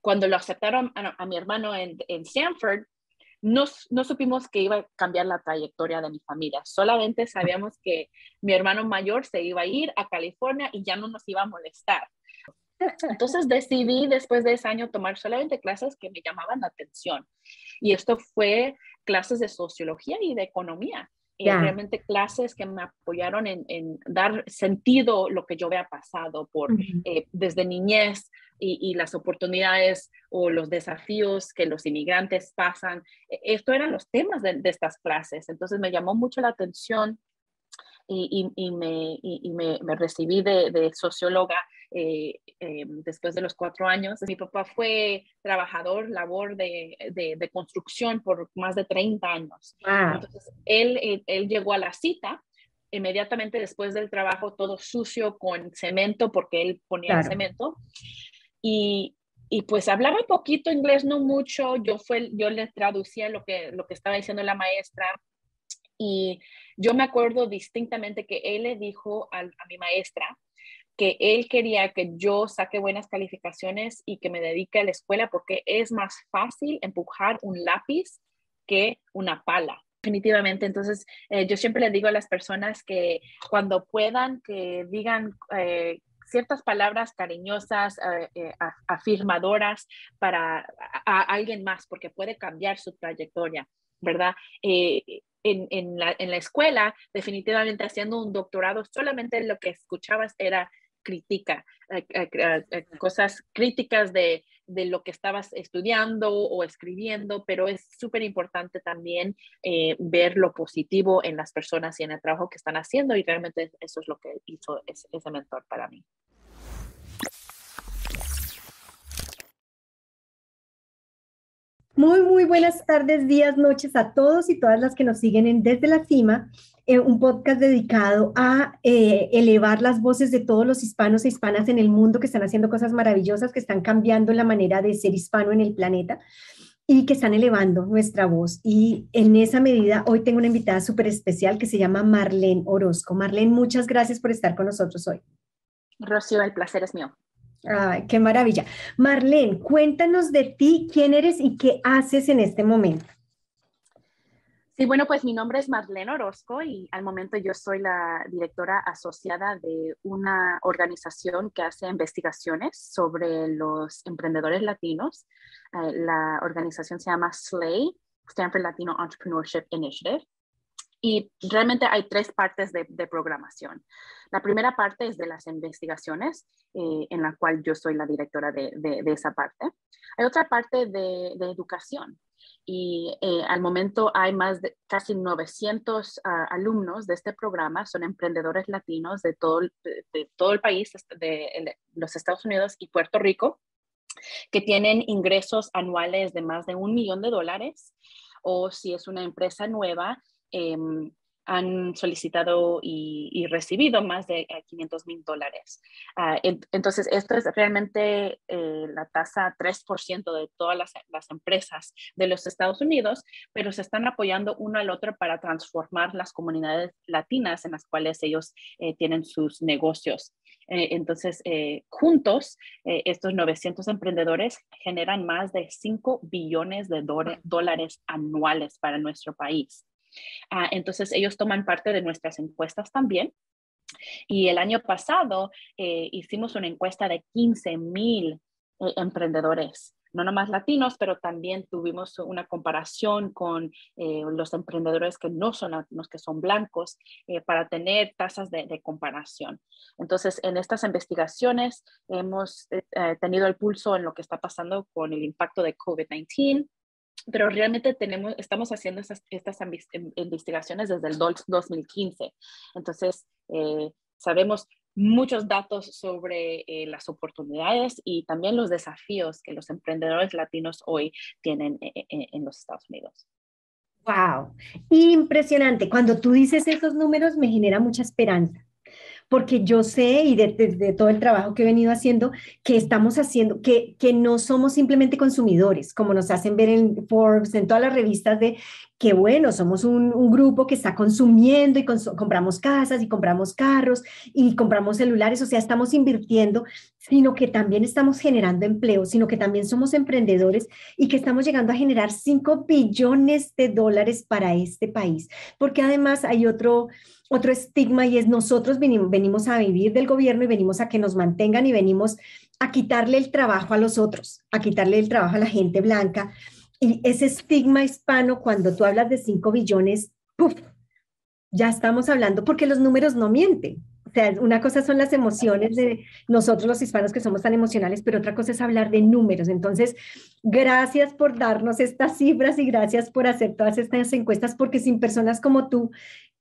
Cuando lo aceptaron a, mi hermano en, en Stanford, no, no, supimos que iba a cambiar la trayectoria de mi familia. Solamente sabíamos que mi hermano mayor se iba a ir a California y ya no nos iba a molestar. Entonces decidí después de ese año tomar solamente clases que me llamaban la atención. Y esto fue clases de sociología y de economía. Y realmente clases que me apoyaron en, dar sentido lo que yo había pasado por eh, desde niñez y, las oportunidades o los desafíos que los inmigrantes pasan. E, esto eran los temas de, de estas clases. Entonces me llamó mucho la atención y, y, me, y me, me, recibí de, de socióloga eh, eh, después de los cuatro años. Mi papá fue trabajador, labor de, de, construcción por más de 30 años. Entonces, él, él, llegó a la cita inmediatamente después del trabajo, todo sucio con cemento, porque él ponía cemento. Y, y pues hablaba poquito inglés, no mucho. Yo, fue, yo le traducía lo que, lo que estaba diciendo la maestra y yo me acuerdo distintamente que él le dijo a, mi maestra que él quería que yo saque buenas calificaciones y que me dedique a la escuela porque es más fácil empujar un lápiz que una pala. Definitivamente, entonces eh, yo siempre le digo a las personas que cuando puedan que digan eh, ciertas palabras cariñosas, eh, afirmadoras para alguien más, porque puede cambiar su trayectoria, ¿verdad? en, la, escuela, definitivamente haciendo un doctorado, solamente lo que escuchabas era crítica, eh, eh, eh, cosas críticas de, lo que estabas estudiando o escribiendo, pero es súper importante también ver lo positivo en las personas y en el trabajo que están haciendo y realmente eso es lo que hizo ese mentor para mí. Muy, muy buenas tardes, días, noches a todos y todas las que nos siguen en Desde la Cima, eh, un podcast dedicado a eh, elevar las voces de todos los hispanos e hispanas en el mundo que están haciendo cosas maravillosas, que están cambiando la manera de ser hispano en el planeta y que están elevando nuestra voz. Y en esa medida, hoy tengo una invitada súper especial que se llama Marlene Orozco. Marlene, muchas gracias por estar con nosotros hoy. Rocío, el placer es mío. Qué maravilla. Marlene, cuéntanos de ti, quién eres y qué haces en este momento. Sí, bueno, pues mi nombre es Marlene Orozco y al momento yo soy la directora asociada de una organización que hace investigaciones sobre los emprendedores latinos. Eh, la organización se llama SLAY, Stanford Latino Entrepreneurship Initiative. Y realmente hay tres partes de, programación. La primera parte es de las investigaciones, eh, en la cual yo soy la directora de, esa parte. Hay otra parte de, educación. Y eh, al momento hay más de casi 900 ah, alumnos de este programa, son emprendedores latinos de todo, de, todo el país, de los Estados Unidos y Puerto Rico, que tienen ingresos anuales de más de un millón de dólares o si es una empresa nueva, Em, han solicitado y, recibido más de 500 mil dólares. Ah, entonces, esto es realmente eh, la tasa 3% de todas las, empresas de los Estados Unidos, pero se están apoyando uno al otro para transformar las comunidades latinas en las cuales ellos eh, tienen sus negocios. Eh, entonces, juntos, estos 900 emprendedores generan más de 5 billones de dólares anuales para nuestro país. Ah, entonces, ellos toman parte de nuestras encuestas también. Y el año pasado eh, hicimos una encuesta de 15 mil eh, emprendedores no nomás latinos, pero también tuvimos una comparación con eh, los emprendedores que no son latinos, que son blancos, para tener tasas de, de, comparación. Entonces, en estas investigaciones hemos tenido el pulso en lo que está pasando con el impacto de COVID-19, pero realmente tenemos, estamos haciendo estas, investigaciones desde el 2015. Entonces, eh, sabemos muchos datos sobre eh, las oportunidades y también los desafíos que los emprendedores latinos hoy tienen eh, en los Estados Unidos. Wow, impresionante. Cuando tú dices esos números me genera mucha esperanza porque yo sé y de, todo el trabajo que he venido haciendo, que estamos haciendo, que, que no somos simplemente consumidores, como nos hacen ver en Forbes, en todas las revistas, de que bueno, somos un, grupo que está consumiendo y compramos casas y compramos carros y compramos celulares, o sea, estamos invirtiendo, sino que también estamos generando empleo, sino que también somos emprendedores y que estamos llegando a generar 5 billones de dólares para este país, porque además hay otro otro estigma y es nosotros venimos, venimos a vivir del gobierno y venimos a que nos mantengan y venimos a quitarle el trabajo a los otros, a quitarle el trabajo a la gente blanca. Y ese estigma hispano, cuando tú hablas de 5 billones, ¡puf! ya estamos hablando, porque los números no mienten. O sea, una cosa son las emociones de nosotros los hispanos que somos tan emocionales, pero otra cosa es hablar de números. Entonces, gracias por darnos estas cifras y gracias por hacer todas estas encuestas, porque sin personas como tú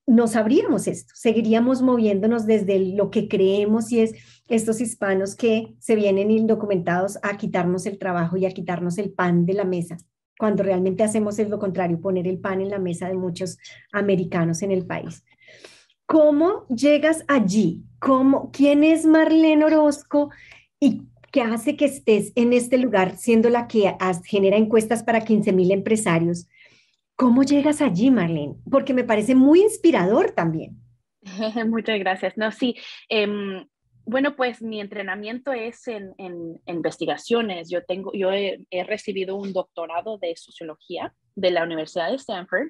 no sabríamos esto, seguiríamos moviéndonos desde lo que creemos y es estos hispanos que se vienen indocumentados a quitarnos el trabajo y a quitarnos el pan de la mesa, cuando realmente hacemos es lo contrario, poner el pan en la mesa de muchos americanos en el país. ¿Cómo llegas allí? ¿Cómo, ¿Quién es Marlene Orozco y qué hace que estés en este lugar siendo la que genera encuestas para 15 mil empresarios? ¿Cómo llegas allí, Marlene? Porque me parece muy inspirador también. Muchas gracias. No, sí. Em, bueno, pues mi entrenamiento es en, investigaciones. Yo, tengo, yo he, recibido un doctorado de sociología de la Universidad de Stanford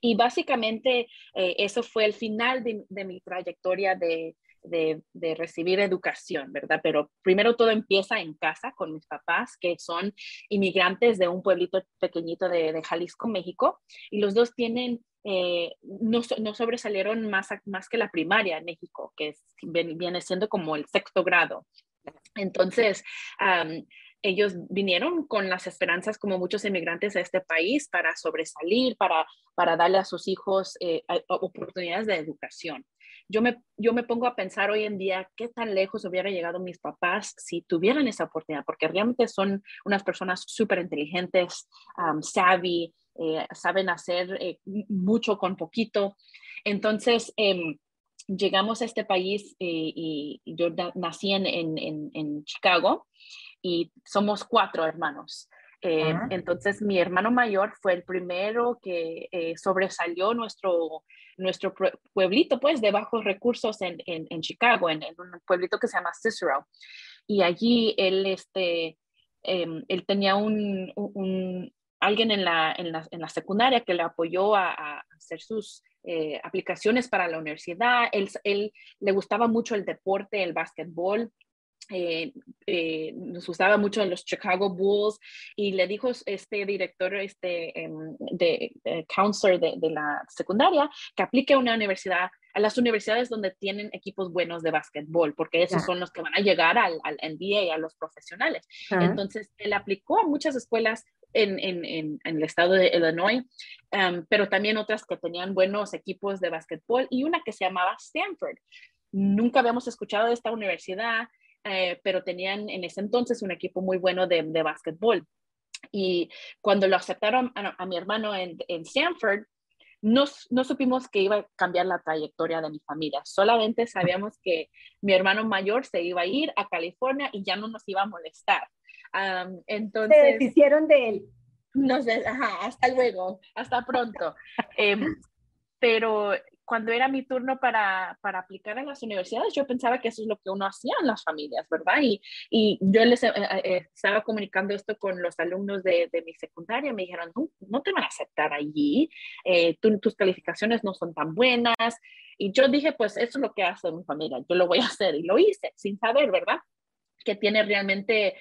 y básicamente eh, eso fue el final de mi trayectoria de, de, recibir educación, ¿verdad? Pero primero todo empieza en casa con mis papás, que son inmigrantes de un pueblito pequeñito de, Jalisco, México, y los dos tienen, eh, no, sobresalieron más, más que la primaria en México, que viene siendo como el sexto grado. Entonces, ellos vinieron con las esperanzas, como muchos inmigrantes a este país, para sobresalir, para, para darle a sus hijos eh, oportunidades de educación yo me, yo me pongo a pensar hoy en día qué tan lejos hubiera llegado mis papás si tuvieran esa oportunidad, porque realmente son unas personas súper inteligentes, savvy, eh, saben hacer eh, mucho con poquito. Entonces, em, llegamos a este país eh, y, yo nací en, en, en, Chicago y somos cuatro hermanos. Entonces, mi hermano mayor fue el primero que sobresalió nuestro nuestro pueblito, pues, de bajos recursos en, en, Chicago, en, un pueblito que se llama Cicero. Y allí él, este, em, él tenía un, un, alguien en la, en, la, en la, secundaria que le apoyó a, a hacer sus eh, aplicaciones para la universidad. Él, él, le gustaba mucho el deporte, el básquetbol. Eh, eh, nos gustaba mucho los Chicago Bulls y le dijo este director, este em, de, counselor de, la secundaria, que aplique a una universidad, a las universidades donde tienen equipos buenos de básquetbol, porque esos son los que van a llegar al, al NBA, a los profesionales. Entonces, él aplicó a muchas escuelas en, en, en, el estado de Illinois, em, pero también otras que tenían buenos equipos de básquetbol y una que se llamaba Stanford. Nunca habíamos escuchado de esta universidad. Eh, pero tenían en ese entonces un equipo muy bueno de, de básquetbol. Y cuando lo aceptaron a, mi hermano en, en Stanford, no, no, supimos que iba a cambiar la trayectoria de mi familia. Solamente sabíamos que mi hermano mayor se iba a ir a California y ya no nos iba a molestar. Entonces, se deshicieron de él. No sé, ajá, hasta luego, hasta pronto. Em, pero cuando era mi turno para, para, aplicar en las universidades, yo pensaba que eso es lo que uno hacía en las familias, ¿verdad? Y, y yo les eh, eh, eh, estaba comunicando esto con los alumnos de, de, mi secundaria, me dijeron, no, no te van a aceptar allí, tus calificaciones no son tan buenas. Y yo dije, pues eso es lo que hace mi familia, yo lo voy a hacer y lo hice sin saber, ¿verdad? Que tiene realmente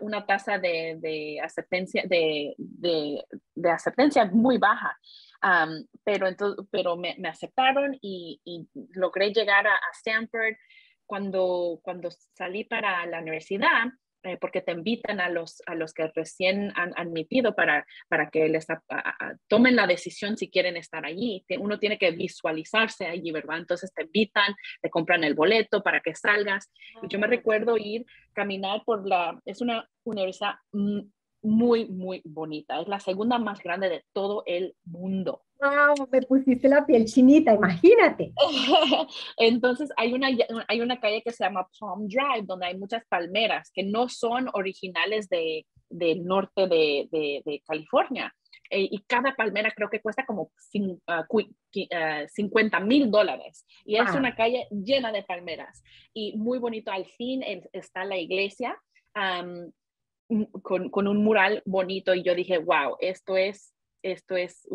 una tasa de, de aceptancia, de, de, aceptancia muy baja pero entonces, pero me, aceptaron y, logré llegar a, Stanford cuando, cuando salí para la universidad. Eh, porque te invitan a los, a los que recién han admitido para, para que les tomen la decisión si quieren estar allí. Uno tiene que visualizarse allí, ¿verdad? Entonces te invitan, te compran el boleto para que salgas. Y yo me recuerdo ir, caminar por la, es una universidad muy, muy bonita. Es la segunda más grande de todo el mundo. ¡Wow! Me pusiste la piel chinita, imagínate. Entonces, hay una, hay una calle que se llama Palm Drive, donde hay muchas palmeras que no son originales de, del norte de, de, California. Eh, y cada palmera creo que cuesta como 50 ah, ah, mil dólares. Y es una calle llena de palmeras. Y muy bonito, al fin está la iglesia con, con, un mural bonito. Y yo dije, wow, esto es, esto es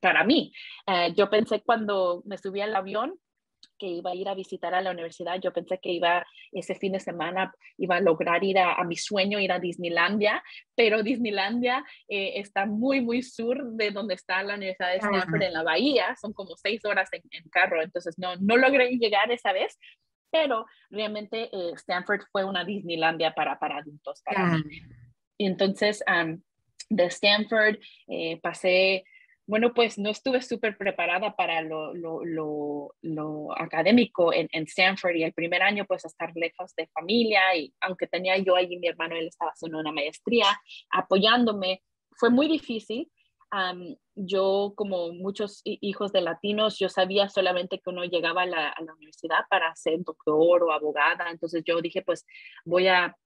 para mí. Eh, yo pensé cuando me subí al avión que iba a ir a visitar a la universidad. Yo pensé que iba ese fin de semana, iba a lograr ir a, mi sueño, ir a Disneylandia, pero Disneylandia eh, está muy, muy sur de donde está la Universidad de Stanford en la bahía. Son como seis horas en, carro, entonces no, no logré llegar esa vez. Pero realmente eh, Stanford fue una Disneylandia para, para adultos. Para Y entonces, de Stanford eh, pasé bueno, pues no estuve súper preparada para lo, lo, lo, académico en, en, Stanford y el primer año pues estar lejos de familia y aunque tenía yo allí mi hermano, él estaba haciendo una maestría apoyándome, fue muy difícil. Yo, como muchos hijos de latinos, yo sabía solamente que uno llegaba a la, a la universidad para ser doctor o abogada, entonces yo dije pues voy a,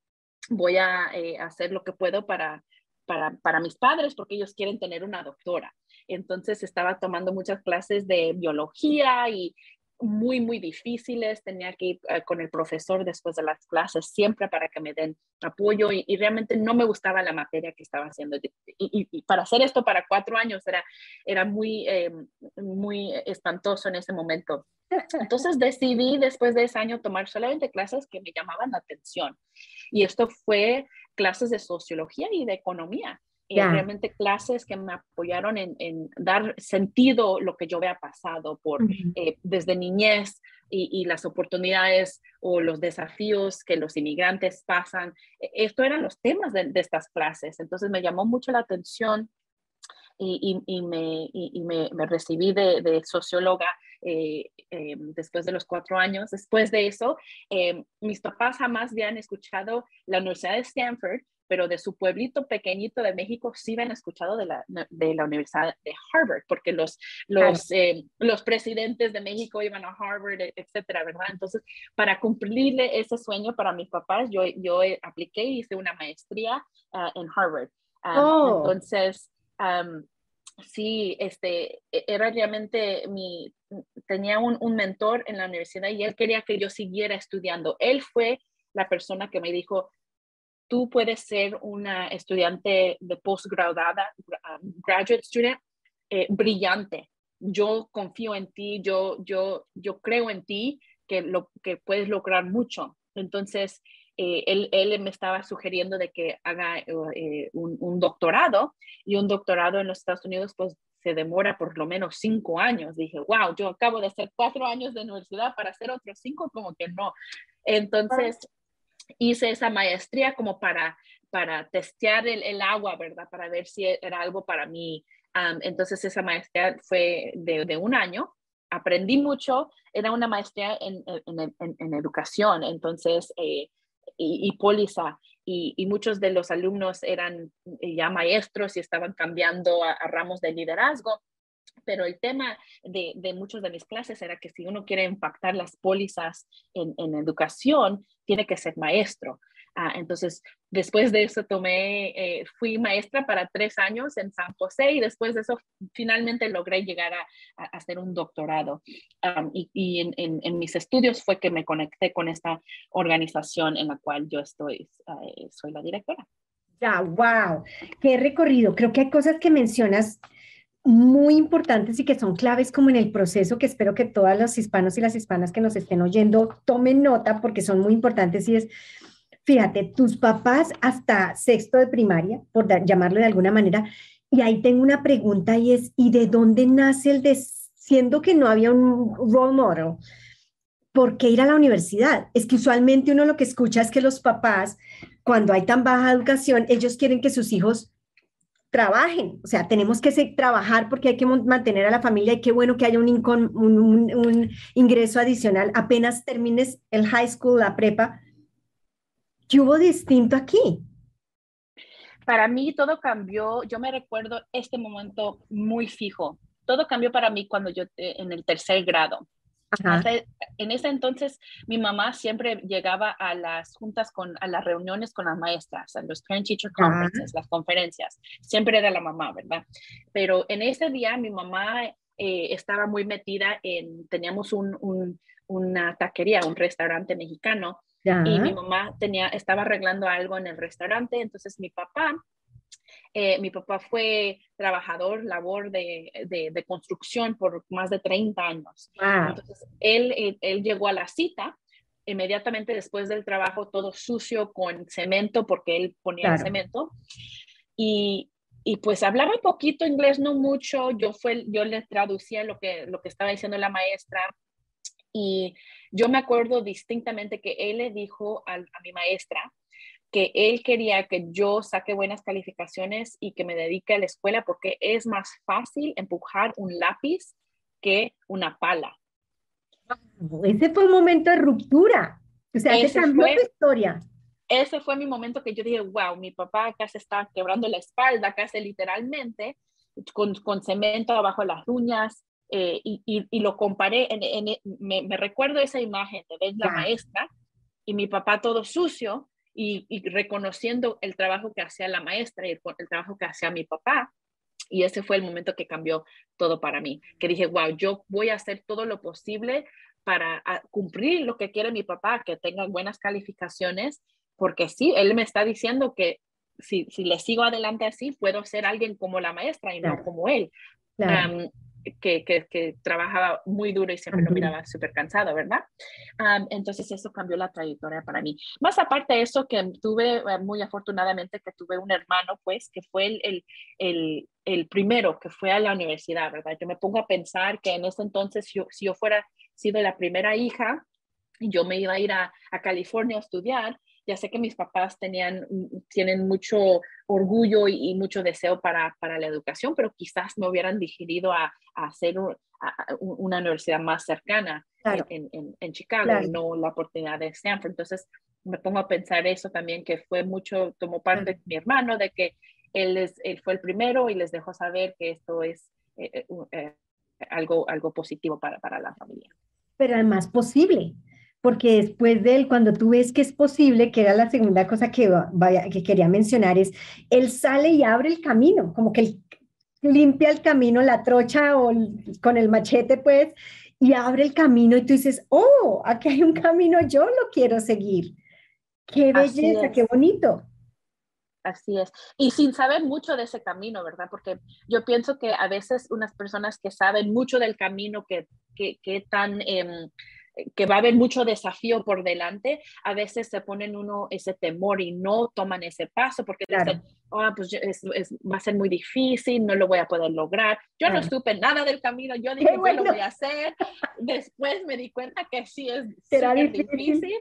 voy a eh, hacer lo que puedo para, para, para mis padres porque ellos quieren tener una doctora. Entonces estaba tomando muchas clases de biología y muy, muy difíciles. Tenía que ir eh, con el profesor después de las clases siempre para que me den apoyo y, realmente no me gustaba la materia que estaba haciendo. Y, para hacer esto para cuatro años era, era muy, eh, muy espantoso en ese momento. Entonces decidí después de ese año tomar solamente clases que me llamaban la atención. Y esto fue clases de sociología y de economía. Eh, realmente clases que me apoyaron en, dar sentido lo que yo había pasado por eh, desde niñez y, las oportunidades o los desafíos que los inmigrantes pasan. E, esto eran los temas de, estas clases. Entonces me llamó mucho la atención y, y, me, me, recibí de, socióloga eh, después de los cuatro años. Después de eso, mis papás jamás habían escuchado la Universidad de Stanford, pero de su pueblito pequeñito de México sí han escuchado de la, de la Universidad de Harvard, porque los, los, eh, los presidentes de México iban a Harvard, e, etcétera, ¿verdad? Entonces, para cumplirle ese sueño para mis papás, yo, yo apliqué y hice una maestría ah, en Harvard. Ah, oh. Entonces, sí, este, e, era realmente mi, tenía un, un mentor en la universidad y él quería que yo siguiera estudiando. Él fue la persona que me dijo, tú puedes ser una estudiante de postgraduada, um, graduate student, eh, brillante. Yo confío en ti, yo, yo, yo creo en ti que, lo, que puedes lograr mucho. Entonces, eh, él, él, me estaba sugiriendo de que haga eh, un, un, doctorado y un doctorado en los Estados Unidos pues se demora por lo menos cinco años. Dije, wow, yo acabo de hacer cuatro años de universidad para hacer otros cinco, como que no. Entonces, hice esa maestría como para, para testear el, agua, ¿verdad? Para ver si era algo para mí. entonces esa maestría fue de, un año. Aprendí mucho, era una maestría en, en, educación, entonces, eh, y, y, póliza, y, muchos de los alumnos eran ya maestros y estaban cambiando a ramos de liderazgo pero el tema de, de, muchas de mis clases era que si uno quiere impactar las pólizas en, educación, tiene que ser maestro. Ah, entonces, después de eso tomé, eh, fui maestra para tres años en San José y después de eso finalmente logré llegar a, hacer un doctorado. y, y en, mis estudios fue que me conecté con esta organización en la cual yo estoy, eh, soy la directora. Ya, wow, qué recorrido. Creo que hay cosas que mencionas muy importantes y que son claves como en el proceso que espero que todos los hispanos y las hispanas que nos estén oyendo tomen nota porque son muy importantes y es, fíjate, tus papás hasta sexto de primaria, por llamarlo de alguna manera, y ahí tengo una pregunta y es, ¿y de dónde nace el de, siendo que no había un role model? ¿Por qué ir a la universidad? Es que usualmente uno lo que escucha es que los papás, cuando hay tan baja educación, ellos quieren que sus hijos trabajen, o sea, tenemos que trabajar porque hay que mantener a la familia y qué bueno que haya un, un, ingreso adicional apenas termines el high school, la prepa. ¿Qué hubo distinto aquí? Para mí todo cambió, yo me recuerdo este momento muy fijo. Todo cambió para mí cuando yo eh, en el tercer grado. En ese entonces mi mamá siempre llegaba a las juntas con a las reuniones con las maestras, a los parent teacher conferences, las conferencias. Siempre era la mamá, ¿verdad? Pero en ese día mi mamá eh, estaba muy metida en, teníamos un, una taquería, un restaurante mexicano, y mi mamá tenía, estaba arreglando algo en el restaurante, entonces mi papá, eh, mi papá fue trabajador, labor de, de, construcción por más de 30 años. Entonces, él, él, llegó a la cita inmediatamente después del trabajo, todo sucio con cemento, porque él ponía el cemento. Y, y pues hablaba poquito inglés, no mucho. Yo, fue, yo le traducía lo que, lo que estaba diciendo la maestra. Y yo me acuerdo distintamente que él le dijo a, a mi maestra que él quería que yo saque buenas calificaciones y que me dedique a la escuela porque es más fácil empujar un lápiz que una pala. Ese fue un momento de ruptura. O sea, que cambió tu historia ese fue mi momento que yo dije, wow, mi papá acá se está quebrando la espalda, casi literalmente, con, con cemento abajo de las uñas, eh, y, y, lo comparé, en, me, me, recuerdo esa imagen de ver la maestra y mi papá todo sucio y, y, reconociendo el trabajo que hacía la maestra y el, el, trabajo que hacía mi papá. Y ese fue el momento que cambió todo para mí, que dije, wow, yo voy a hacer todo lo posible para cumplir lo que quiere mi papá, que tenga buenas calificaciones porque sí, él me está diciendo que si, si le sigo adelante así, puedo ser alguien como la maestra y no como él. Que, que, que, trabajaba muy duro y siempre lo miraba súper cansado, ¿verdad? entonces eso cambió la trayectoria para mí. Más aparte de eso, que tuve, eh, muy afortunadamente, que tuve un hermano, pues, que fue el, el, el, el, primero que fue a la universidad, ¿verdad? Yo me pongo a pensar que en ese entonces, yo, si yo fuera sido la primera hija, yo me iba a ir a, a California a estudiar, ya sé que mis papás tenían, tienen mucho orgullo y, mucho deseo para, para, la educación, pero quizás me hubieran digerido a, a hacer una universidad más cercana en, en, en, Chicago, no la oportunidad de Stanford. Entonces me pongo a pensar eso también, que fue mucho, tomó parte de mi hermano, de que él, es, él fue el primero y les dejó saber que esto es eh, eh, eh, algo, algo positivo para, para la familia. Pero además posible, porque después de él, cuando tú ves que es posible, que era la segunda cosa que, vaya, que quería mencionar, es, él sale y abre el camino, como que él limpia el camino, la trocha o con el machete, pues, y abre el camino y tú dices, oh, aquí hay un camino, yo lo quiero seguir. Qué belleza, qué bonito. Así es. Y sin saber mucho de ese camino, ¿verdad? Porque yo pienso que a veces unas personas que saben mucho del camino, que, que, tan... Eh, que va a haber mucho desafío por delante, a veces se ponen uno ese temor y no toman ese paso porque dicen, oh, pues va a ser muy difícil, no lo voy a poder lograr. Yo no supe nada del camino, yo dije, yo lo voy a hacer. Después me di cuenta que sí es difícil.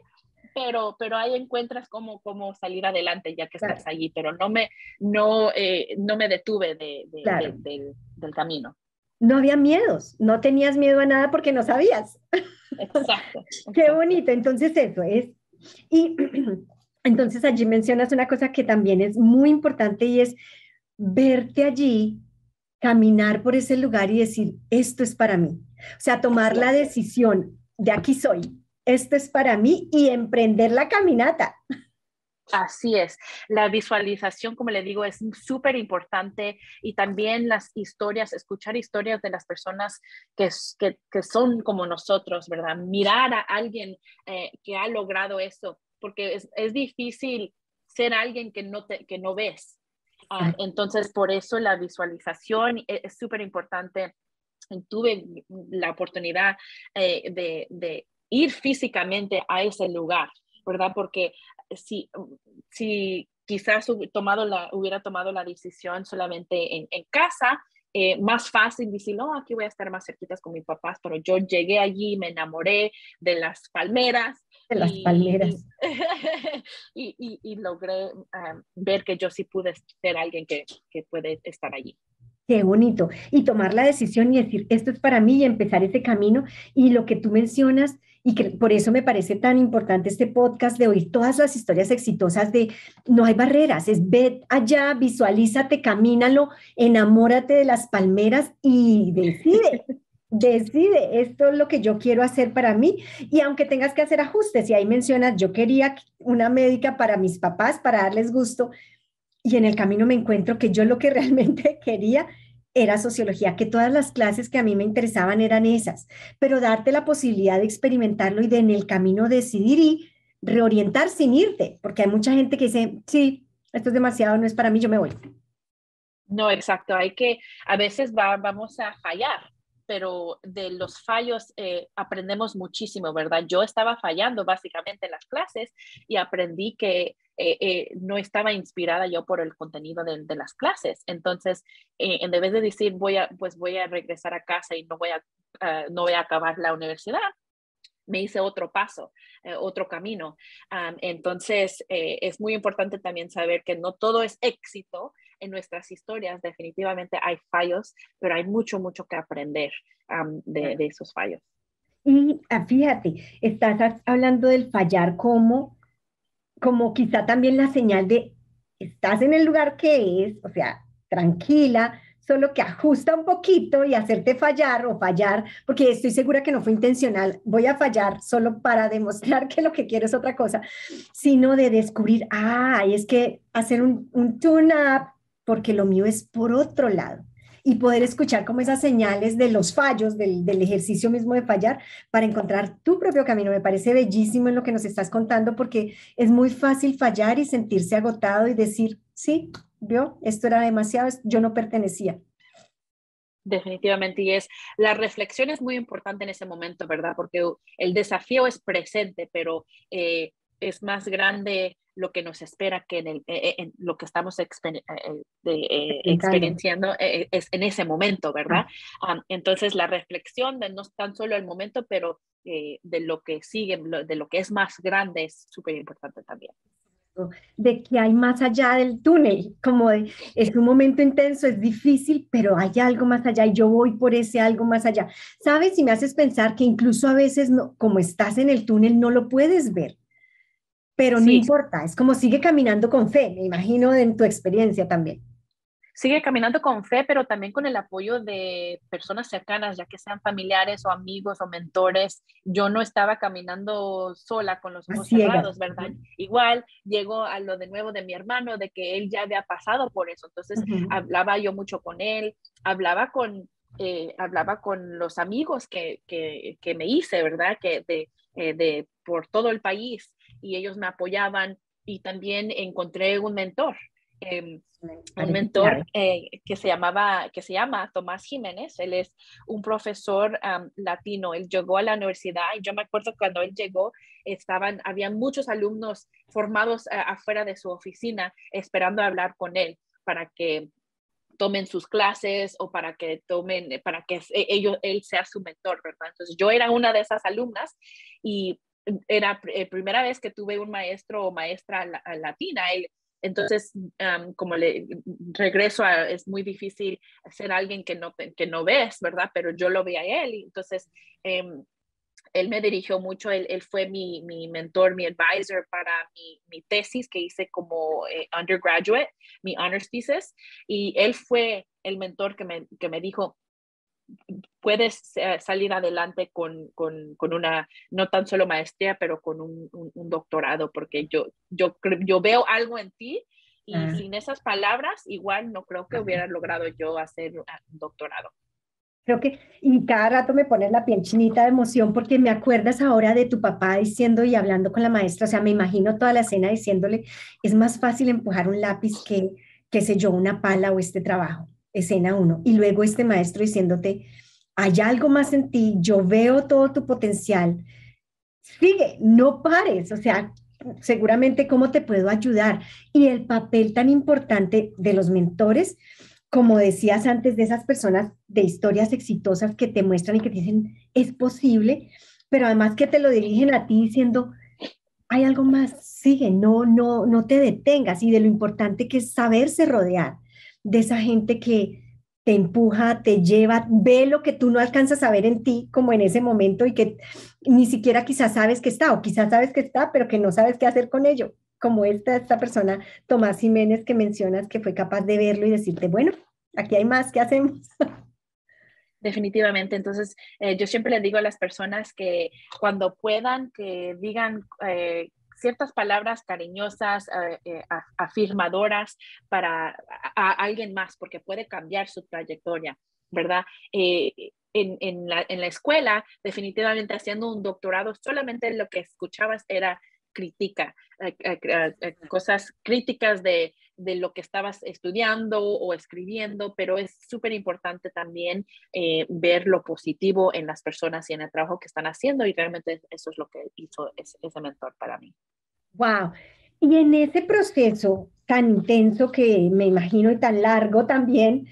pero, pero ahí encuentras cómo, cómo salir adelante ya que estás allí, pero no me, no, eh, no me detuve de, del, del camino. No había miedos, no tenías miedo a nada porque no sabías. Exacto. Qué bonito. Entonces eso es. Y entonces allí mencionas una cosa que también es muy importante y es verte allí, caminar por ese lugar y decir, esto es para mí. O sea, tomar la decisión, de aquí soy, esto es para mí y emprender la caminata. Así es, la visualización, como le digo, es súper importante y también las historias, escuchar historias de las personas que, que, son como nosotros, ¿verdad? Mirar a alguien eh, que ha logrado eso, porque es, es, difícil ser alguien que no, te, que no ves. Ah, entonces, por eso la visualización e, es súper importante. Tuve la oportunidad eh, de, de ir físicamente a ese lugar. ¿verdad? Porque si, si quizás tomado la, hubiera tomado la decisión solamente en, en casa, eh, más fácil decir, no, aquí voy a estar más cerquitas con mis papás, pero yo llegué allí, me enamoré de las palmeras. De las palmeras. Y, y, y logré um, ver que yo sí pude ser alguien que, que puede estar allí. Qué bonito. Y tomar la decisión y decir, esto es para mí y empezar ese camino. Y lo que tú mencionas y que por eso me parece tan importante este podcast de oír todas las historias exitosas de no hay barreras, es ve allá, visualízate, camínalo, enamórate de las palmeras y decide. decide, esto es lo que yo quiero hacer para mí y aunque tengas que hacer ajustes, y ahí mencionas, yo quería una médica para mis papás, para darles gusto, y en el camino me encuentro que yo lo que realmente quería era sociología, que todas las clases que a mí me interesaban eran esas, pero darte la posibilidad de experimentarlo y de en el camino decidir y reorientar sin irte, porque hay mucha gente que dice, sí, esto es demasiado, no es para mí, yo me voy. No, exacto, hay que, a veces va, vamos a fallar, pero de los fallos eh, aprendemos muchísimo, ¿verdad? Yo estaba fallando básicamente en las clases y aprendí que eh, eh, no estaba inspirada yo por el contenido de, las clases. Entonces, en vez de decir, voy a, pues voy a regresar a casa y no voy a, ah, no voy a acabar la universidad, me hice otro paso, otro camino. entonces, es muy importante también saber que no todo es éxito en nuestras historias definitivamente hay fallos, pero hay mucho, mucho que aprender de, esos fallos. Y ah, fíjate, estás hablando del fallar como, como quizá también la señal de estás en el lugar que es, o sea, tranquila, solo que ajusta un poquito y hacerte fallar o fallar, porque estoy segura que no fue intencional, voy a fallar solo para demostrar que lo que quiero es otra cosa, sino de descubrir, ah, es que hacer un, un tune-up porque lo mío es por otro lado. Y poder escuchar como esas señales de los fallos, del, ejercicio mismo de fallar, para encontrar tu propio camino. Me parece bellísimo en lo que nos estás contando, porque es muy fácil fallar y sentirse agotado y decir, sí, vio, esto era demasiado, yo no pertenecía. Definitivamente, y es la reflexión es muy importante en ese momento, ¿verdad? Porque el desafío es presente, pero eh, es más grande lo que nos espera que en, el, eh, eh, lo que estamos experienciando es en ese momento, ¿verdad? entonces la reflexión de no tan solo el momento, pero de lo que sigue, de lo que es más grande es súper importante también de que hay más allá del túnel, como de, es un momento intenso, es difícil, pero hay algo más allá y yo voy por ese algo más allá. ¿Sabes? Y me haces pensar que incluso a veces, no, como estás en el túnel, no lo puedes ver pero no importa, es como sigue caminando con fe, me imagino en tu experiencia también. Sigue caminando con fe, pero también con el apoyo de personas cercanas, ya que sean familiares o amigos o mentores. Yo no estaba caminando sola con los ojos cerrados, ¿verdad? Igual llegó a lo de nuevo de mi hermano, de que él ya había pasado por eso. Entonces hablaba yo mucho con él, hablaba con, eh, hablaba con los amigos que, que, que me hice, ¿verdad? Que de, eh, de, por todo el país y ellos me apoyaban y también encontré un mentor. Em, un mentor eh, que se llamaba, que se llama Tomás Jiménez, él es un profesor latino, él llegó a la universidad y yo me acuerdo cuando él llegó, estaban, había muchos alumnos formados eh, afuera de su oficina esperando hablar con él para que tomen sus clases o para que tomen, para que ellos, él sea su mentor, ¿verdad? Entonces yo era una de esas alumnas y era la eh, primera vez que tuve un maestro o maestra latina. entonces, como le regreso a, es muy difícil ser alguien que no, que no ves, ¿verdad? Pero yo lo vi a él y entonces em, él me dirigió mucho, él, él fue mi, mi, mentor, mi advisor para mi, mi tesis que hice como eh, undergraduate, mi honors thesis, y él fue el mentor que me, que me dijo, puedes eh, salir adelante con, con, con, una, no tan solo maestría, pero con un, un, doctorado, porque yo, yo, yo veo algo en ti y ah. sin esas palabras, igual no creo que hubiera logrado yo hacer un doctorado. Creo que, y cada rato me pones la piel chinita de emoción porque me acuerdas ahora de tu papá diciendo y hablando con la maestra, o sea, me imagino toda la escena diciéndole, es más fácil empujar un lápiz que, qué sé yo, una pala o este trabajo escena uno, y luego este maestro diciéndote, hay algo más en ti, yo veo todo tu potencial, sigue, no pares, o sea, seguramente cómo te puedo ayudar. Y el papel tan importante de los mentores, como decías antes, de esas personas de historias exitosas que te muestran y que te dicen, es posible, pero además que te lo dirigen a ti diciendo, hay algo más, sigue, no, no, no te detengas y de lo importante que es saberse rodear de esa gente que, te empuja, te lleva, ve lo que tú no alcanzas a ver en ti como en ese momento y que ni siquiera quizás sabes que está o quizás sabes que está, pero que no sabes qué hacer con ello, como esta, esta persona, Tomás Jiménez, que mencionas que fue capaz de verlo y decirte, bueno, aquí hay más, ¿qué hacemos? Definitivamente. Entonces, eh, yo siempre les digo a las personas que cuando puedan, que digan eh, ciertas palabras cariñosas, eh, afirmadoras para alguien más, porque puede cambiar su trayectoria, ¿verdad? En, la, en, la, escuela, definitivamente haciendo un doctorado, solamente lo que escuchabas era crítica, cosas críticas de de lo que estabas estudiando o escribiendo, pero es súper importante también eh, ver lo positivo en las personas y en el trabajo que están haciendo y realmente eso es lo que hizo ese, mentor para mí. Wow. Y en ese proceso tan intenso que me imagino y tan largo también,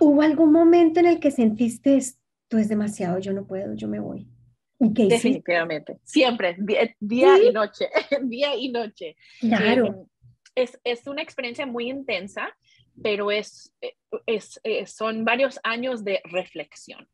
¿hubo algún momento en el que sentiste esto es demasiado, yo no puedo, yo me voy? Definitivamente, siempre, día, y noche, día y noche. Claro. Eh, es, es una experiencia muy intensa, pero es, es, eh, son varios años de reflexión.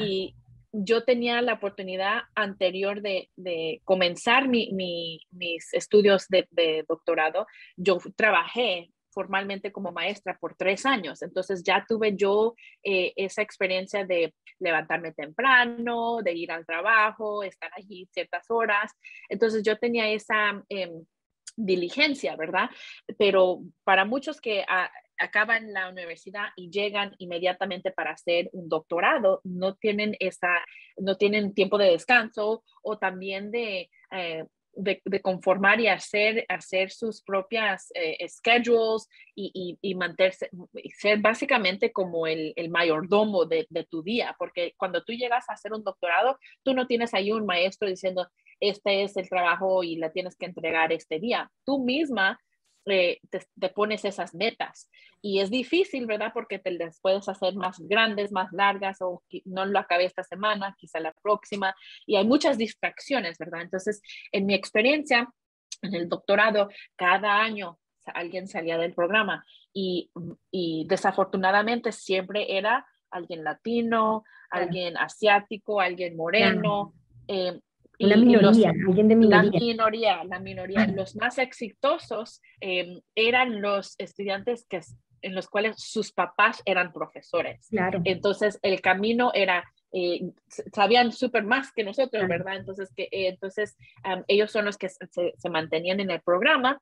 Y yo tenía la oportunidad anterior de, de comenzar mi, mi, mis estudios de, de, doctorado. Yo trabajé formalmente como maestra por tres años, entonces ya tuve yo eh, esa experiencia de levantarme temprano, de ir al trabajo, estar allí ciertas horas. Entonces yo tenía esa... Em, diligencia, ¿verdad? Pero para muchos que acaban la universidad y llegan inmediatamente para hacer un doctorado, no tienen esa, no tienen tiempo de descanso o también de, eh, de, conformar y hacer, hacer sus propias eh, schedules y, y, mantenerse, ser básicamente como el, el mayordomo de, de, tu día, porque cuando tú llegas a hacer un doctorado, tú no tienes ahí un maestro diciendo, este es el trabajo y la tienes que entregar este día. Tú misma eh, te, pones esas metas y es difícil, ¿verdad? Porque te las puedes hacer más grandes, más largas o no lo acabé esta semana, quizá la próxima y hay muchas distracciones, ¿verdad? Entonces, en mi experiencia en el doctorado, cada año alguien salía del programa y, y desafortunadamente siempre era alguien latino, alguien asiático, alguien moreno. Eh, la minoría, alguien de minoría. La minoría, la minoría. Los más exitosos em, eran los estudiantes que, en los cuales sus papás eran profesores. Claro. Entonces, el camino era, eh, sabían súper más que nosotros, ¿verdad? Entonces, que, eh, entonces ellos son los que se, se, mantenían en el programa.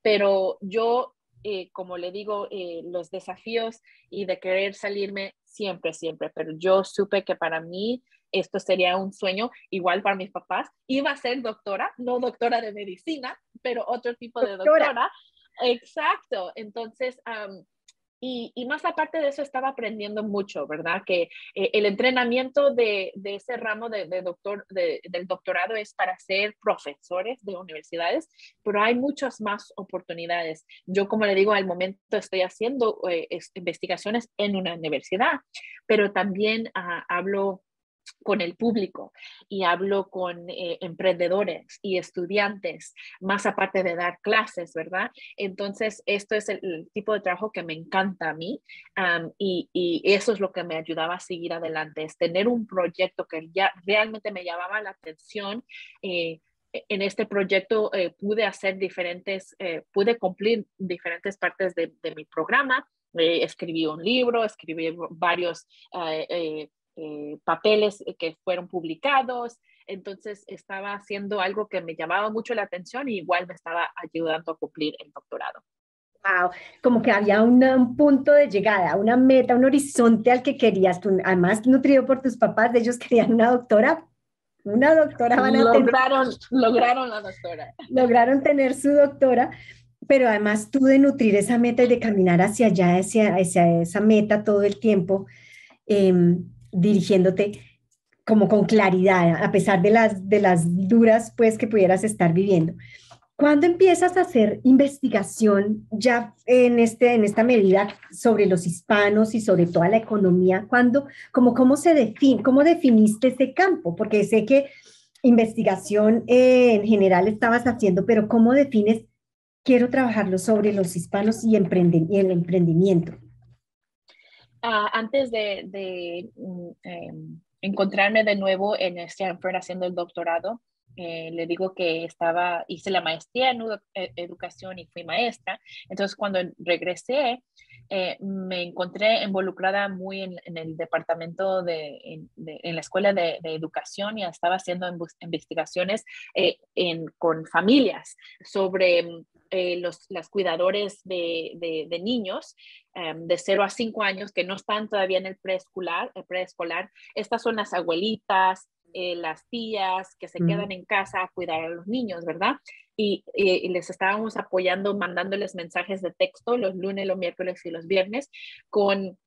Pero yo, eh, como le digo, los desafíos y de querer salirme siempre, siempre, pero yo supe que para mí esto sería un sueño igual para mis papás. Iba a ser doctora, no doctora de medicina, pero otro tipo de doctora. Exacto. Entonces, y, y, más aparte de eso, estaba aprendiendo mucho, ¿verdad? Que eh, el entrenamiento de, de, ese ramo de, de doctor, del doctorado es para ser profesores de universidades, pero hay muchas más oportunidades. Yo, como le digo, al momento estoy haciendo eh, investigaciones en una universidad, pero también ah, hablo con el público y hablo con eh, emprendedores y estudiantes, más aparte de dar clases, ¿verdad? Entonces, esto es el, tipo de trabajo que me encanta a mí y, eso es lo que me ayudaba a seguir adelante, es tener un proyecto que ya realmente me llamaba la atención. Eh, en este proyecto eh, pude hacer diferentes, pude cumplir diferentes partes de mi programa. escribí un libro, escribí varios eh, papeles que fueron publicados. Entonces estaba haciendo algo que me llamaba mucho la atención y igual me estaba ayudando a cumplir el doctorado. Wow, como que había un punto de llegada, una meta, un horizonte al que querías, tú, además nutrido por tus papás, ellos querían una doctora, una doctora van a lograron, tener. Lograron la doctora. Lograron tener su doctora, pero además tú de nutrir esa meta y de caminar hacia allá, hacia, hacia esa meta todo el tiempo, eh, dirigiéndote como con claridad, a pesar de las, de las duras pues que pudieras estar viviendo. ¿Cuándo empiezas a hacer investigación ya en, este, en esta medida sobre los hispanos y sobre toda la economía? ¿Cuándo, como, cómo se define, cómo definiste ese campo? Porque sé que investigación eh, en general estabas haciendo, pero ¿cómo defines, quiero trabajarlo sobre los hispanos y, y el emprendimiento? Ah, antes de, mm, em, encontrarme de nuevo en Stanford haciendo el doctorado, eh, le digo que estaba, hice la maestría en e, educación y fui maestra. Entonces, cuando regresé, eh, me encontré involucrada muy en, el departamento de, en, la escuela de, educación y estaba haciendo investigaciones eh, con familias sobre los las cuidadores de, niños em, de 0 a 5 años que no están todavía en el preescolar, el preescolar. Estas son las abuelitas, eh, las tías que se quedan en casa a cuidar a los niños, ¿verdad? Y, les estábamos apoyando, mandándoles mensajes de texto los lunes, los miércoles y los viernes con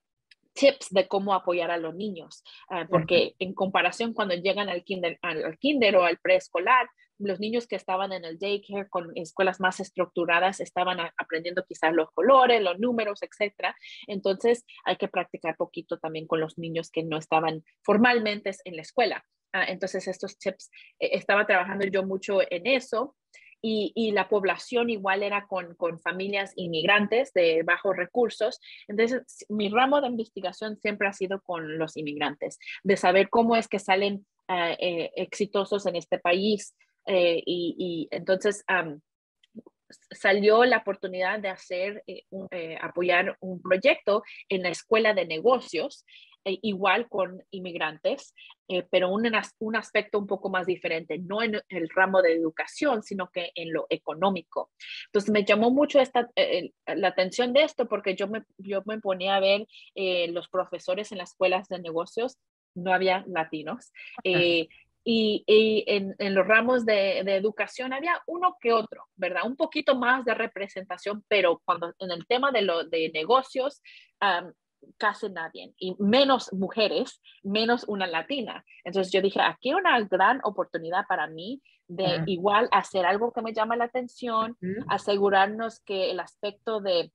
tips de cómo apoyar a los niños, ah, porque en comparación cuando llegan al kinder, al kinder o al preescolar, los niños que estaban en el daycare con escuelas más estructuradas estaban aprendiendo quizás los colores, los números, etcétera. Entonces hay que practicar poquito también con los niños que no estaban formalmente en la escuela. Ah, entonces, estos tips, eh, estaba trabajando yo mucho en eso. Y, la población igual era con, familias inmigrantes de bajos recursos. Entonces, mi ramo de investigación siempre ha sido con los inmigrantes, de saber cómo es que salen ah, eh, exitosos en este país. Eh, y, entonces salió la oportunidad de hacer, apoyar un proyecto en la escuela de negocios eh, igual con inmigrantes, eh, pero un, un aspecto un poco más diferente, no en el ramo de educación, sino que en lo económico. Entonces me llamó mucho esta, eh, la atención de esto porque yo me, yo me ponía a ver los profesores en las escuelas de negocios, no había latinos. Y, y en, en, los ramos de, de, educación había uno que otro, ¿verdad? Un poquito más de representación, pero cuando en el tema de, lo, de negocios, casi nadie, y menos mujeres, menos una latina. Entonces yo dije, aquí una gran oportunidad para mí de igual hacer algo que me llama la atención, asegurarnos que el aspecto de,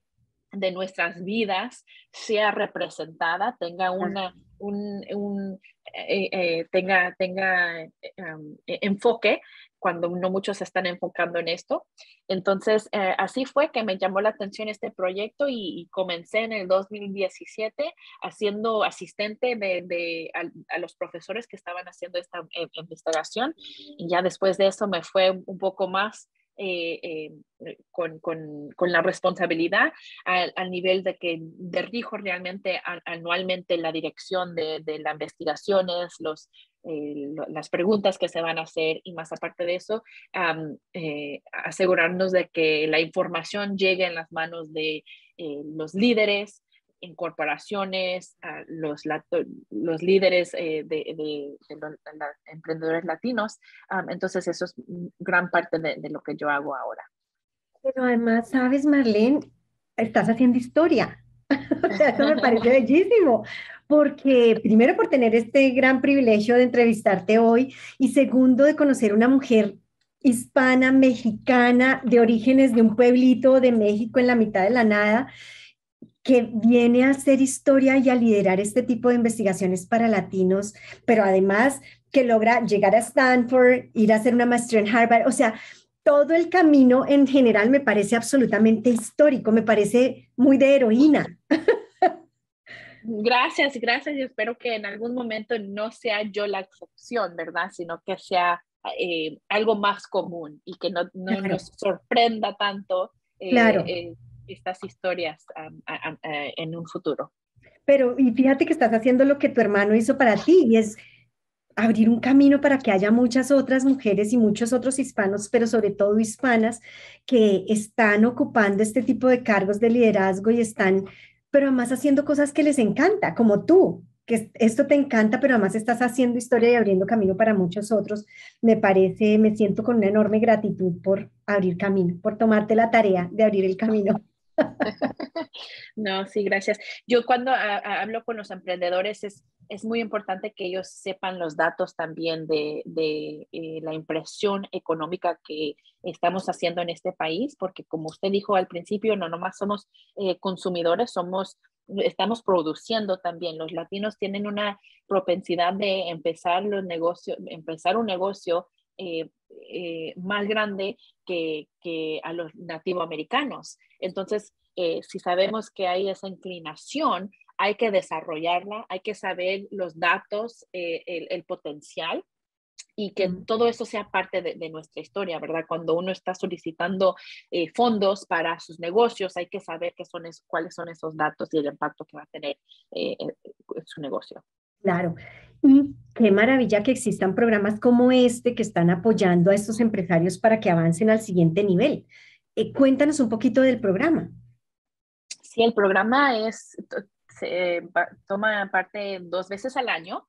de, nuestras vidas sea representada, tenga una, un, un eh, eh, tenga, tenga eh, um, e, enfoque cuando no muchos se están enfocando en esto. Entonces, así fue que me llamó la atención este proyecto y, comencé en el 2017 haciendo asistente de, de a, los profesores que estaban haciendo esta investigación. Y ya después de eso me fue un poco más eh, eh, con, con, con, la responsabilidad al, nivel de que dirijo realmente anualmente la dirección de, de las investigaciones, los, eh, las preguntas que se van a hacer y más aparte de eso, asegurarnos de que la información llegue en las manos de los líderes, en corporaciones, los, los líderes eh, de, los emprendedores latinos. entonces, eso es gran parte de, lo que yo hago ahora. Pero además, sabes, Marlene, estás haciendo historia. o sea, eso me parece bellísimo, porque primero por tener este gran privilegio de entrevistarte hoy y segundo de conocer una mujer hispana, mexicana, de orígenes de un pueblito de México en la mitad de la nada, que viene a hacer historia y a liderar este tipo de investigaciones para latinos, pero además que logra llegar a Stanford, ir a hacer una maestría en Harvard, o sea, todo el camino en general me parece absolutamente histórico, me parece muy de heroína. Gracias, gracias. y espero que en algún momento no sea yo la excepción, ¿verdad? Sino que sea eh, algo más común y que no, nos sorprenda tanto. Eh, claro. Eh, estas historias eh, en un futuro. Pero y fíjate que estás haciendo lo que tu hermano hizo para ti y es abrir un camino para que haya muchas otras mujeres y muchos otros hispanos, pero sobre todo hispanas, que están ocupando este tipo de cargos de liderazgo y están, pero además haciendo cosas que les encanta, como tú, que esto te encanta, pero además estás haciendo historia y abriendo camino para muchos otros. Me parece, me siento con una enorme gratitud por abrir camino, por tomarte la tarea de abrir el camino. No, sí, gracias. Yo cuando hablo con los emprendedores es, es muy importante que ellos sepan los datos también de, de eh, la impresión económica que estamos haciendo en este país, porque como usted dijo al principio, no nomás somos eh, consumidores, somos estamos produciendo también. Los latinos tienen una propensidad de empezar los negocios, empezar un negocio eh, eh, más grande que, que, a los nativoamericanos. Entonces, eh, si sabemos que hay esa inclinación hay que desarrollarla, hay que saber los datos, el, potencial y que todo eso sea parte de, nuestra historia, ¿verdad? Cuando uno está solicitando eh, fondos para sus negocios, hay que saber qué son cuáles son esos datos y el impacto que va a tener eh, su negocio. Claro. Y qué maravilla que existan programas como este que están apoyando a estos empresarios para que avancen al siguiente nivel. Eh, cuéntanos un poquito del programa. Sí, el programa es, toma parte dos veces al año.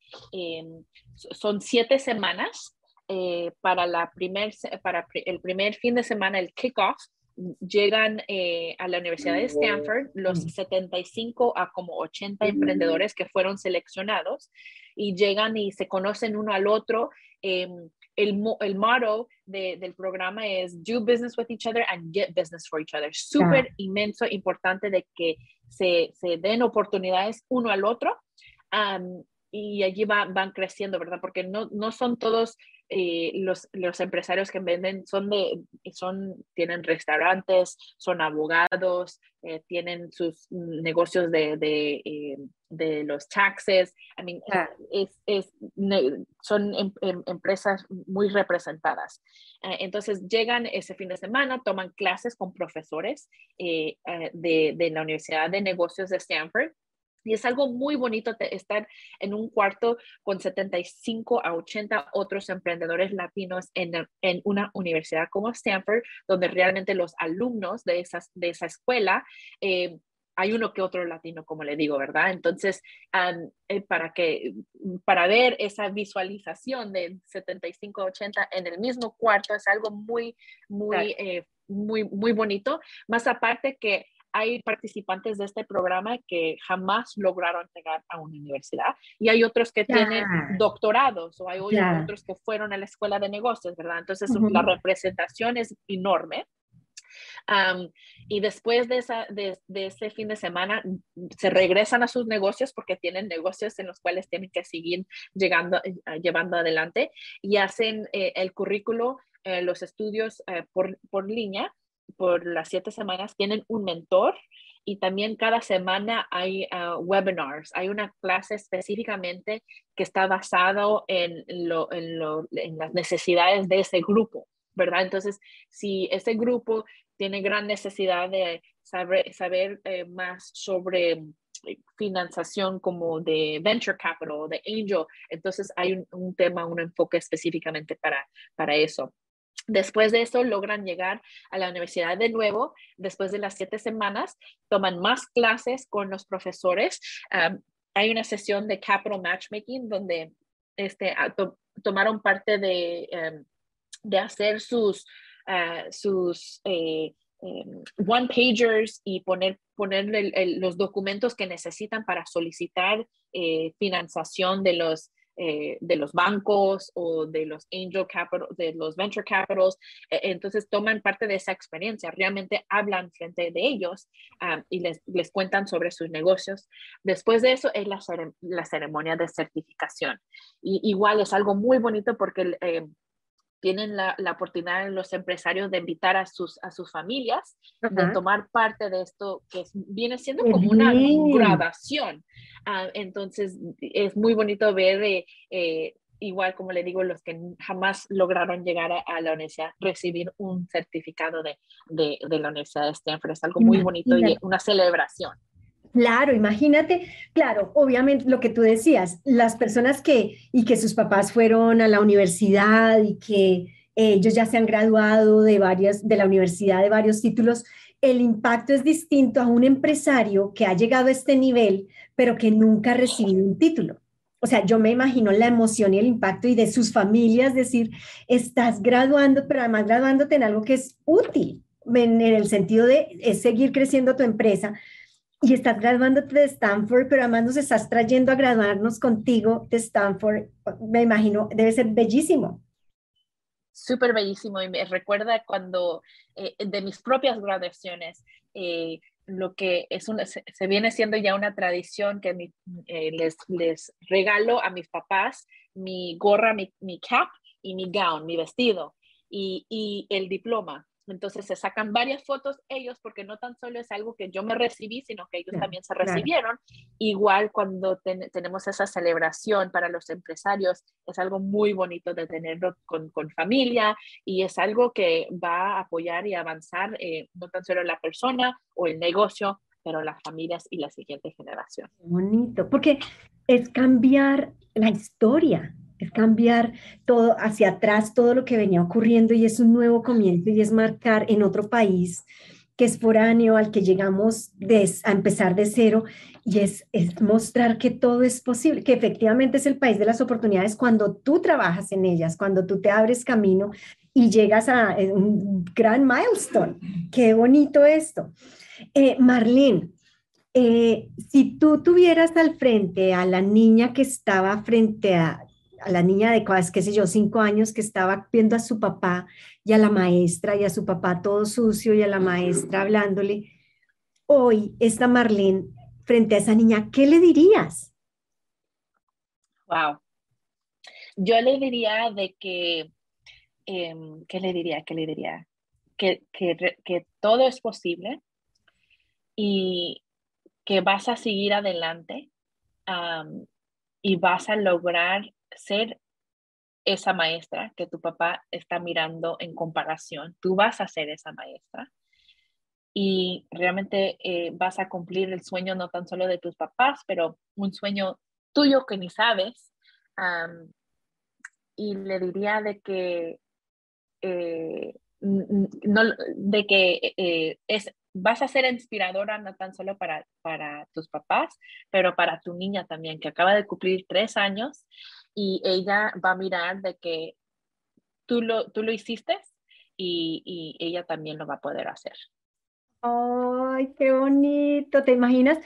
son siete semanas eh, para, la primer, para el primer fin de semana, el kickoff. Llegan eh, a la Universidad de Stanford los 75 a como 80 emprendedores que fueron seleccionados y llegan y se conocen uno al otro. Em, el, el motto del programa es do business with each other and get business for each other. Súper inmenso, importante de que se, se, den oportunidades uno al otro y allí van creciendo, ¿verdad? Porque no, no son todos eh, los, los, empresarios que venden son de, son, tienen restaurantes, son abogados, eh, tienen sus negocios de, de, eh, de los taxes. I mean, es, es, son em, em, empresas muy representadas. entonces llegan ese fin de semana, toman clases con profesores de, de la Universidad de Negocios de Stanford y es algo muy bonito estar en un cuarto con 75 a 80 otros emprendedores latinos en, en una universidad como Stanford, donde realmente los alumnos de, esas, de esa escuela eh, hay uno que otro latino, como le digo, ¿verdad? Entonces, eh, para, que, para ver esa visualización de 75-80 en el mismo cuarto es algo muy, muy, eh, muy, muy bonito. Más aparte que hay participantes de este programa que jamás lograron llegar a una universidad y hay otros que tienen doctorados o hay otros que fueron a la escuela de negocios, ¿verdad? Entonces la representación es enorme. y después de, esa, de, ese fin de semana se regresan a sus negocios porque tienen negocios en los cuales tienen que seguir llegando, eh, llevando adelante y hacen eh, el currículo, eh, los estudios por, por línea por las siete semanas tienen un mentor y también cada semana hay ah, webinars. Hay una clase específicamente que está basado en, lo, en, lo, en, las necesidades de ese grupo, ¿verdad? Entonces, si ese grupo tiene gran necesidad de saber, saber eh, más sobre eh, financiación como de venture capital, de angel, entonces hay un, un tema, un enfoque específicamente para, para eso. Después de eso logran llegar a la universidad de nuevo, después de las siete semanas, toman más clases con los profesores. hay una sesión de Capital Matchmaking donde este, tomaron parte de, em, de hacer sus, ah, sus eh, em, one pagers y poner, poner los documentos que necesitan para solicitar eh, financiación de los eh, de los bancos o de los angel capital, de los venture capitals. E, entonces toman parte de esa experiencia, realmente hablan frente de ellos y les, les, cuentan sobre sus negocios. Después de eso es la, la ceremonia de certificación. Y igual es algo muy bonito porque eh, tienen la, la, oportunidad los empresarios de invitar a sus, a sus familias, de tomar parte de esto que viene siendo como una grabación. Ah, entonces, es muy bonito ver, eh, eh, igual como le digo, los que jamás lograron llegar a, la universidad, recibir un certificado de, de, de, la Universidad de Stanford. Es algo muy bonito y una celebración. Claro, imagínate, claro, obviamente lo que tú decías, las personas que y que sus papás fueron a la universidad y que ellos ya se han graduado de varias de la universidad de varios títulos, el impacto es distinto a un empresario que ha llegado a este nivel, pero que nunca ha recibido un título. O sea, yo me imagino la emoción y el impacto y de sus familias decir, estás graduando, pero además graduándote en algo que es útil, en, el sentido de seguir creciendo tu empresa, y estás graduándote de Stanford, pero además nos estás trayendo a graduarnos contigo de Stanford, me imagino, debe ser bellísimo. Súper bellísimo y me recuerda cuando eh, de mis propias graduaciones, eh, lo que es una, se, viene siendo ya una tradición que eh, les, les regalo a mis papás mi gorra, mi, mi cap y mi gown, mi vestido y, y el diploma entonces se sacan varias fotos ellos porque no tan solo es algo que yo me recibí, sino que ellos también se recibieron. Igual cuando tenemos esa celebración para los empresarios, es algo muy bonito de tenerlo con, con familia y es algo que va a apoyar y avanzar eh, no tan solo la persona o el negocio, pero las familias y la siguiente generación. Bonito, porque es cambiar la historia, es cambiar todo hacia atrás, todo lo que venía ocurriendo y es un nuevo comienzo y es marcar en otro país que es foráneo, al que llegamos a empezar de cero y es, es, mostrar que todo es posible, que efectivamente es el país de las oportunidades cuando tú trabajas en ellas, cuando tú te abres camino y llegas a eh, un gran milestone. Qué bonito esto. Eh, Marlene, eh, si tú tuvieras al frente a la niña que estaba frente a a la niña de, qué sé yo, cinco años que estaba viendo a su papá y a la maestra y a su papá todo sucio y a la maestra hablándole. Hoy, esta Marlene, frente a esa niña, ¿qué le dirías? Wow. Yo le diría de que, em, ¿qué le diría? ¿Qué le diría? Que, que, todo es posible y que vas a seguir adelante y vas a lograr ser esa maestra que tu papá está mirando en comparación. Tú vas a ser esa maestra y realmente eh, vas a cumplir el sueño no tan solo de tus papás, pero un sueño tuyo que ni sabes. y le diría de que, eh, no, de que eh, es, vas a ser inspiradora no tan solo para, para tus papás, pero para tu niña también, que acaba de cumplir tres años y ella va a mirar de que tú lo, tú lo hiciste y, y ella también lo va a poder hacer. ¡Ay, qué bonito! ¿Te imaginas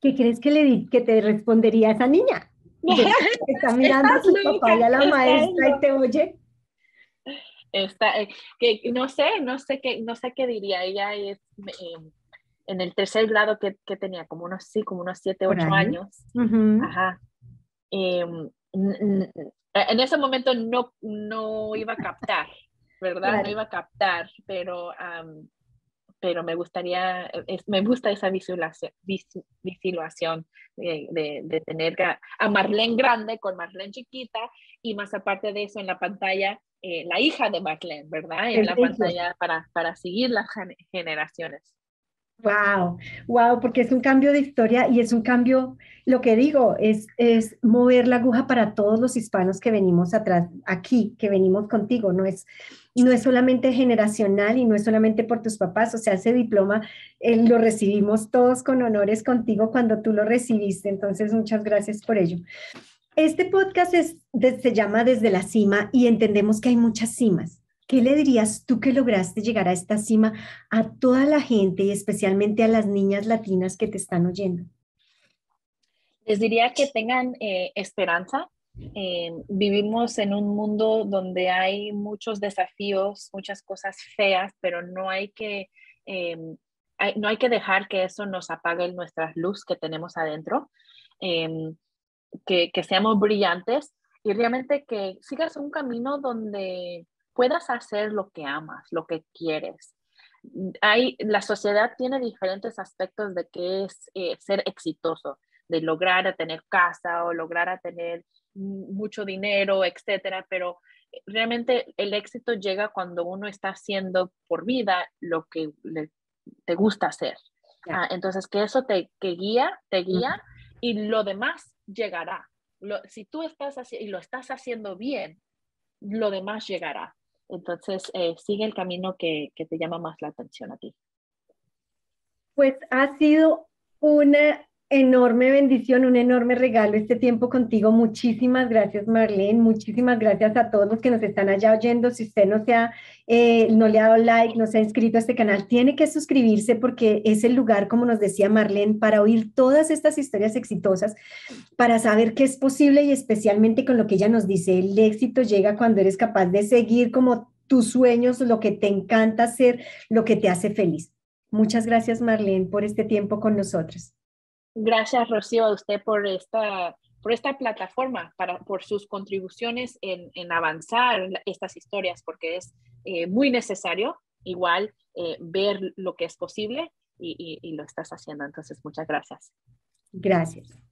qué crees que, le, que te respondería esa niña? está mirando a su papá y a la maestra y te oye. Está, eh, que no sé, no sé qué, no sé qué diría. Ella es eh, en el tercer grado que, que, tenía, como unos, sí, como unos siete, ocho años. Ajá. Em, en ese momento no, no iba a captar, ¿verdad? No iba a captar, pero, pero me gustaría, me gusta esa visualización, visualización de, de, tener a Marlene grande con Marlene chiquita y más aparte de eso en la pantalla, eh, la hija de Marlene, ¿verdad? En la pantalla para, para seguir las generaciones. Wow, wow, porque es un cambio de historia y es un cambio, lo que digo, es, es mover la aguja para todos los hispanos que venimos atrás, aquí, que venimos contigo, no es, no es solamente generacional y no es solamente por tus papás, o sea, ese diploma eh, lo recibimos todos con honores contigo cuando tú lo recibiste, entonces muchas gracias por ello. Este podcast es, se llama Desde la Cima y entendemos que hay muchas cimas ¿Qué le dirías tú que lograste llegar a esta cima a toda la gente y especialmente a las niñas latinas que te están oyendo? Les diría que tengan eh, esperanza. Eh, vivimos en un mundo donde hay muchos desafíos, muchas cosas feas, pero no hay que, eh, no hay que dejar que eso nos apague nuestra luz que tenemos adentro, que, que seamos brillantes y realmente que sigas un camino donde puedas hacer lo que amas, lo que quieres. Hay, la sociedad tiene diferentes aspectos de qué es eh, ser exitoso, de lograr a tener casa o lograr a tener mucho dinero, etcétera, pero realmente el éxito llega cuando uno está haciendo por vida lo que te gusta hacer. Ah, entonces, que eso te que guía, te guía y lo demás llegará. si tú estás y lo estás haciendo bien, lo demás llegará. Entonces, eh, sigue el camino que, que te llama más la atención a ti. Pues ha sido una enorme bendición, un enorme regalo este tiempo contigo. Muchísimas gracias, Marlene. Muchísimas gracias a todos los que nos están allá oyendo. Si usted no, se ha, eh, no le ha dado like, no se ha inscrito a este canal, tiene que suscribirse porque es el lugar, como nos decía Marlene, para oír todas estas historias exitosas, para saber qué es posible y especialmente con lo que ella nos dice, el éxito llega cuando eres capaz de seguir como tus sueños, lo que te encanta hacer, lo que te hace feliz. Muchas gracias, Marlene, por este tiempo con nosotros. Gracias, Rocío, a usted por esta, por esta plataforma, para, por sus contribuciones en, en avanzar estas historias, porque es eh, muy necesario igual eh, ver lo que es posible y, y lo estás haciendo. Entonces, muchas gracias. Gracias.